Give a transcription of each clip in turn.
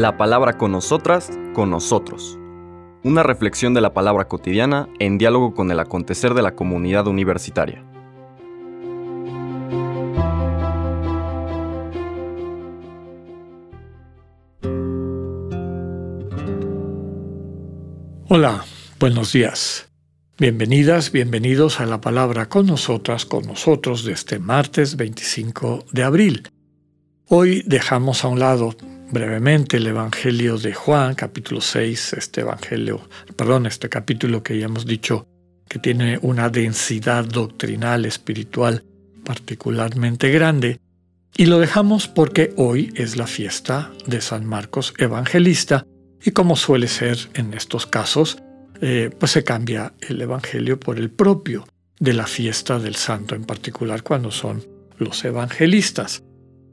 La palabra con nosotras, con nosotros. Una reflexión de la palabra cotidiana en diálogo con el acontecer de la comunidad universitaria. Hola, buenos días. Bienvenidas, bienvenidos a la palabra con nosotras, con nosotros de este martes 25 de abril. Hoy dejamos a un lado brevemente el Evangelio de Juan, capítulo 6, este Evangelio, perdón, este capítulo que ya hemos dicho que tiene una densidad doctrinal, espiritual particularmente grande, y lo dejamos porque hoy es la fiesta de San Marcos Evangelista, y como suele ser en estos casos, eh, pues se cambia el Evangelio por el propio de la fiesta del santo, en particular cuando son los evangelistas.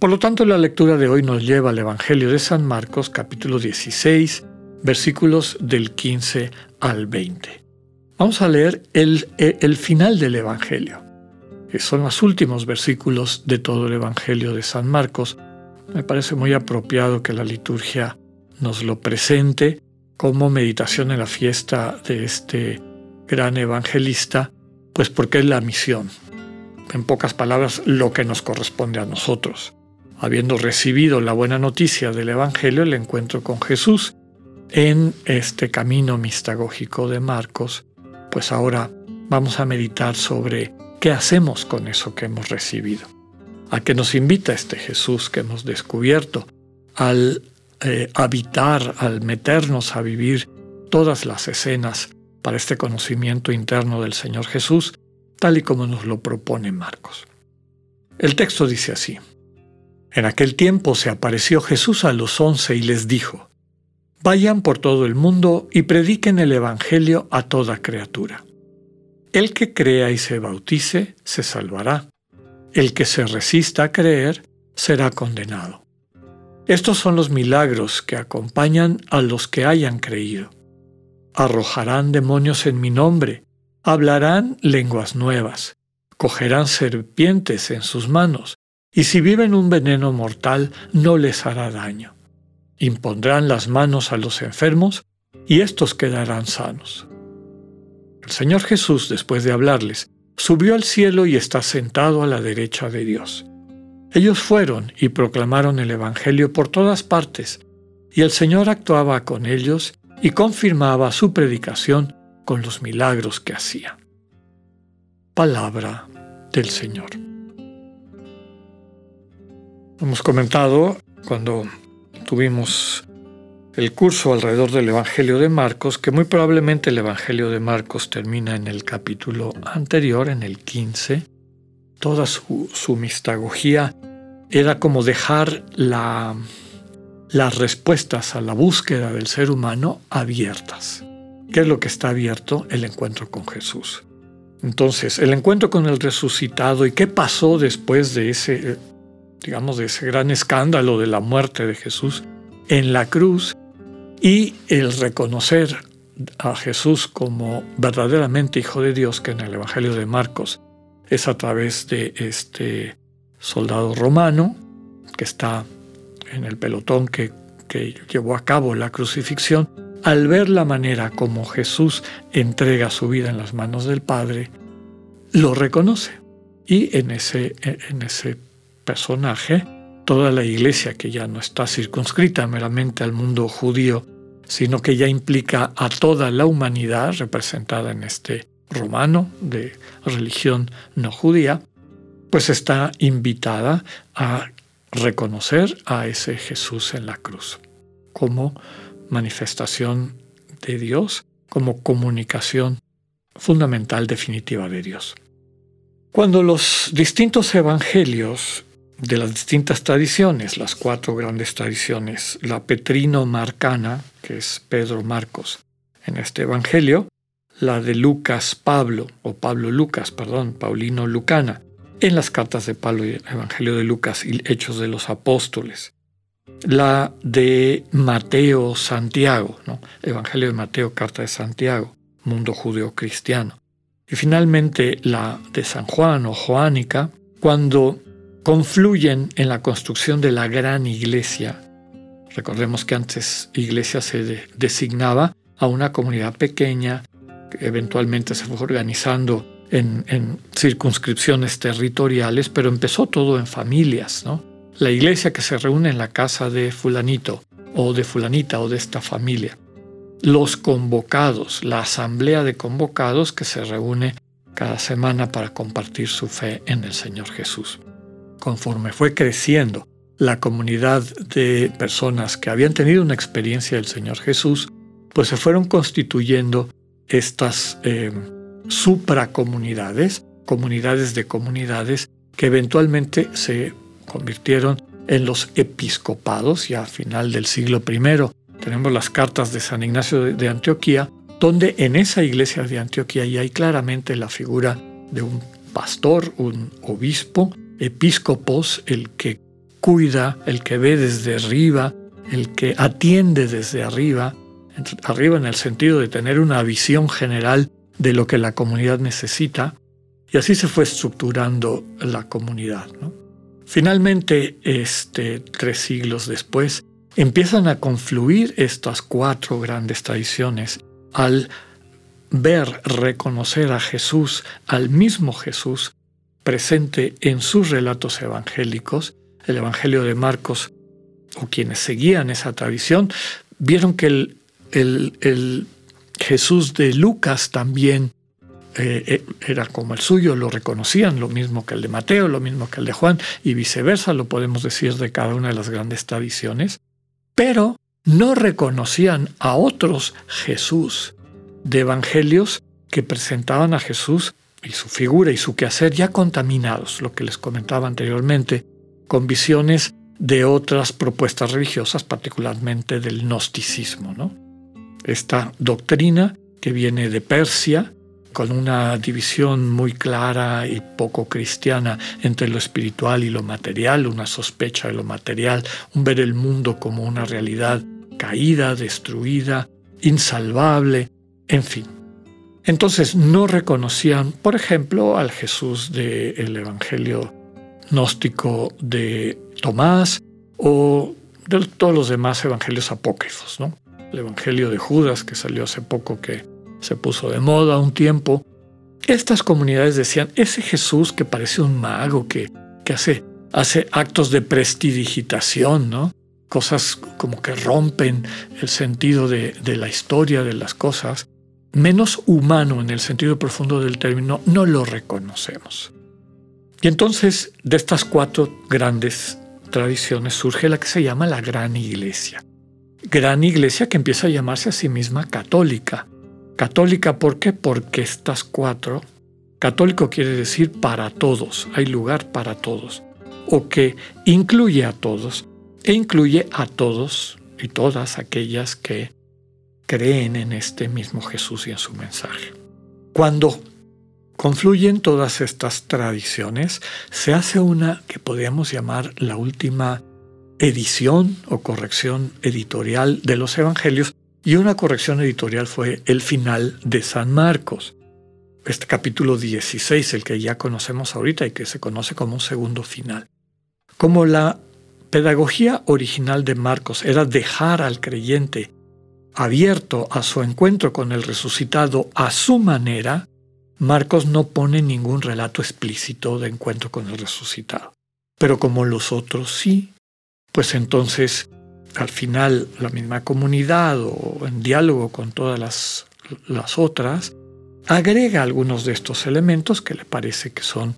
Por lo tanto, la lectura de hoy nos lleva al Evangelio de San Marcos, capítulo 16, versículos del 15 al 20. Vamos a leer el, el final del Evangelio, que son los últimos versículos de todo el Evangelio de San Marcos. Me parece muy apropiado que la liturgia nos lo presente como meditación en la fiesta de este gran evangelista, pues porque es la misión. En pocas palabras, lo que nos corresponde a nosotros habiendo recibido la buena noticia del Evangelio, el encuentro con Jesús en este camino mistagógico de Marcos, pues ahora vamos a meditar sobre qué hacemos con eso que hemos recibido. A qué nos invita este Jesús que hemos descubierto al eh, habitar, al meternos a vivir todas las escenas para este conocimiento interno del Señor Jesús, tal y como nos lo propone Marcos. El texto dice así. En aquel tiempo se apareció Jesús a los once y les dijo, Vayan por todo el mundo y prediquen el Evangelio a toda criatura. El que crea y se bautice se salvará. El que se resista a creer será condenado. Estos son los milagros que acompañan a los que hayan creído. Arrojarán demonios en mi nombre, hablarán lenguas nuevas, cogerán serpientes en sus manos, y si viven un veneno mortal no les hará daño. Impondrán las manos a los enfermos y éstos quedarán sanos. El Señor Jesús, después de hablarles, subió al cielo y está sentado a la derecha de Dios. Ellos fueron y proclamaron el Evangelio por todas partes, y el Señor actuaba con ellos y confirmaba su predicación con los milagros que hacía. Palabra del Señor. Hemos comentado cuando tuvimos el curso alrededor del Evangelio de Marcos, que muy probablemente el Evangelio de Marcos termina en el capítulo anterior, en el 15. Toda su, mistagogía era como dejar la, las respuestas a la búsqueda del ser humano abiertas. ¿Qué es lo que está abierto? El encuentro con Jesús. Entonces, el encuentro con el resucitado y qué pasó después de ese digamos, de ese gran escándalo de la muerte de Jesús en la cruz y el reconocer a Jesús como verdaderamente Hijo de Dios, que en el Evangelio de Marcos es a través de este soldado romano que está en el pelotón que, que llevó a cabo la crucifixión, al ver la manera como Jesús entrega su vida en las manos del Padre, lo reconoce. Y en ese, en ese personaje, toda la iglesia que ya no está circunscrita meramente al mundo judío, sino que ya implica a toda la humanidad representada en este romano de religión no judía, pues está invitada a reconocer a ese Jesús en la cruz como manifestación de Dios, como comunicación fundamental definitiva de Dios. Cuando los distintos evangelios de las distintas tradiciones, las cuatro grandes tradiciones, la petrino-marcana, que es Pedro Marcos en este Evangelio, la de Lucas Pablo, o Pablo Lucas, perdón, Paulino Lucana, en las cartas de Pablo y el Evangelio de Lucas y Hechos de los Apóstoles, la de Mateo Santiago, ¿no? Evangelio de Mateo, Carta de Santiago, mundo judeo cristiano, y finalmente la de San Juan o Joánica, cuando confluyen en la construcción de la gran iglesia Recordemos que antes iglesia se designaba a una comunidad pequeña, que eventualmente se fue organizando en, en, circunscripciones territoriales, pero empezó todo en familias, ¿no? La iglesia que se reúne en la casa de fulanito o de fulanita o de esta familia. Los convocados, la asamblea de convocados que se reúne cada semana para compartir su fe en el Señor Jesús. Conforme fue creciendo la comunidad de personas que habían tenido una experiencia del Señor Jesús, pues se fueron constituyendo estas eh, supracomunidades, comunidades de comunidades, que eventualmente se convirtieron en los episcopados, ya a final del siglo I. Tenemos las cartas de San Ignacio de Antioquía, donde en esa iglesia de Antioquía ya hay claramente la figura de un pastor, un obispo, episcopos, el que cuida, el que ve desde arriba, el que atiende desde arriba, arriba en el sentido de tener una visión general de lo que la comunidad necesita, y así se fue estructurando la comunidad. Finalmente, este, tres siglos después, empiezan a confluir estas cuatro grandes tradiciones al ver, reconocer a Jesús, al mismo Jesús, presente en sus relatos evangélicos, el Evangelio de Marcos, o quienes seguían esa tradición, vieron que el, Jesús de Lucas también eh, eh, era como el suyo, lo reconocían, lo mismo que el de Mateo, lo mismo que el de Juan, y viceversa, lo podemos decir de cada una de las grandes tradiciones, pero no reconocían a otros Jesús de evangelios que presentaban a Jesús y su figura y su quehacer ya contaminados, lo que les comentaba anteriormente, con visiones de otras propuestas religiosas, particularmente del gnosticismo. ¿no? Esta doctrina que viene de Persia, con una división muy clara y poco cristiana entre lo espiritual y lo material, una sospecha de lo material, un ver el mundo como una realidad caída, destruida, insalvable, en fin. Entonces no reconocían, por ejemplo, al Jesús del Evangelio gnóstico de Tomás o de todos los demás evangelios apócrifos, ¿no? El Evangelio de Judas, que salió hace poco, que se puso de moda un tiempo. Estas comunidades decían, ese Jesús que parece un mago, que, que hace, hace actos de prestidigitación, ¿no? Cosas como que rompen el sentido de, de la historia de las cosas, menos humano en el sentido profundo del término, no lo reconocemos. Y entonces de estas cuatro grandes tradiciones surge la que se llama la Gran Iglesia. Gran Iglesia que empieza a llamarse a sí misma católica. Católica, ¿por qué? Porque estas cuatro, católico quiere decir para todos, hay lugar para todos, o que incluye a todos, e incluye a todos y todas aquellas que creen en este mismo Jesús y en su mensaje. Cuando confluyen todas estas tradiciones, se hace una que podríamos llamar la última edición o corrección editorial de los evangelios, y una corrección editorial fue el final de San Marcos. Este capítulo 16, el que ya conocemos ahorita y que se conoce como un segundo final. Como la pedagogía original de Marcos era dejar al creyente abierto a su encuentro con el resucitado a su manera, Marcos no pone ningún relato explícito de encuentro con el resucitado. Pero como los otros sí, pues entonces al final la misma comunidad o en diálogo con todas las, las otras, agrega algunos de estos elementos que le parece que son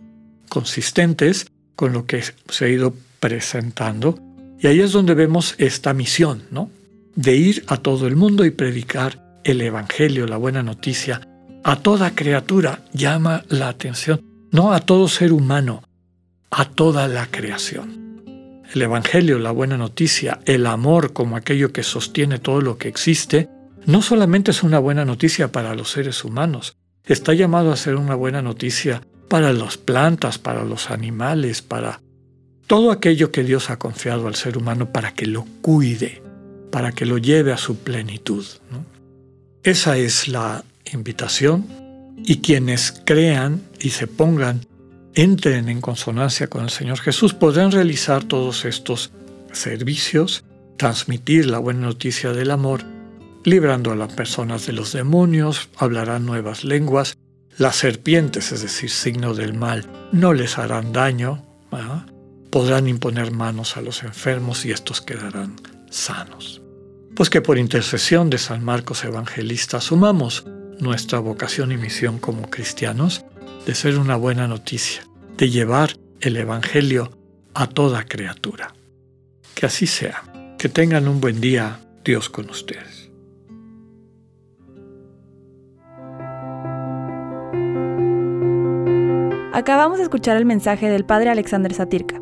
consistentes con lo que se ha ido presentando. Y ahí es donde vemos esta misión, ¿no? De ir a todo el mundo y predicar el Evangelio, la buena noticia, a toda criatura, llama la atención, no a todo ser humano, a toda la creación. El Evangelio, la buena noticia, el amor como aquello que sostiene todo lo que existe, no solamente es una buena noticia para los seres humanos, está llamado a ser una buena noticia para las plantas, para los animales, para todo aquello que Dios ha confiado al ser humano para que lo cuide para que lo lleve a su plenitud. Esa es la invitación y quienes crean y se pongan, entren en consonancia con el Señor Jesús, podrán realizar todos estos servicios transmitir la buena noticia del amor, librando a las personas de los demonios, hablarán nuevas lenguas, las serpientes, es decir, signo del mal, no les harán daño, podrán imponer manos a los enfermos y estos quedarán sanos. Pues que por intercesión de San Marcos Evangelista asumamos nuestra vocación y misión como cristianos de ser una buena noticia, de llevar el Evangelio a toda criatura. Que así sea. Que tengan un buen día, Dios con ustedes. Acabamos de escuchar el mensaje del Padre Alexander Satirka.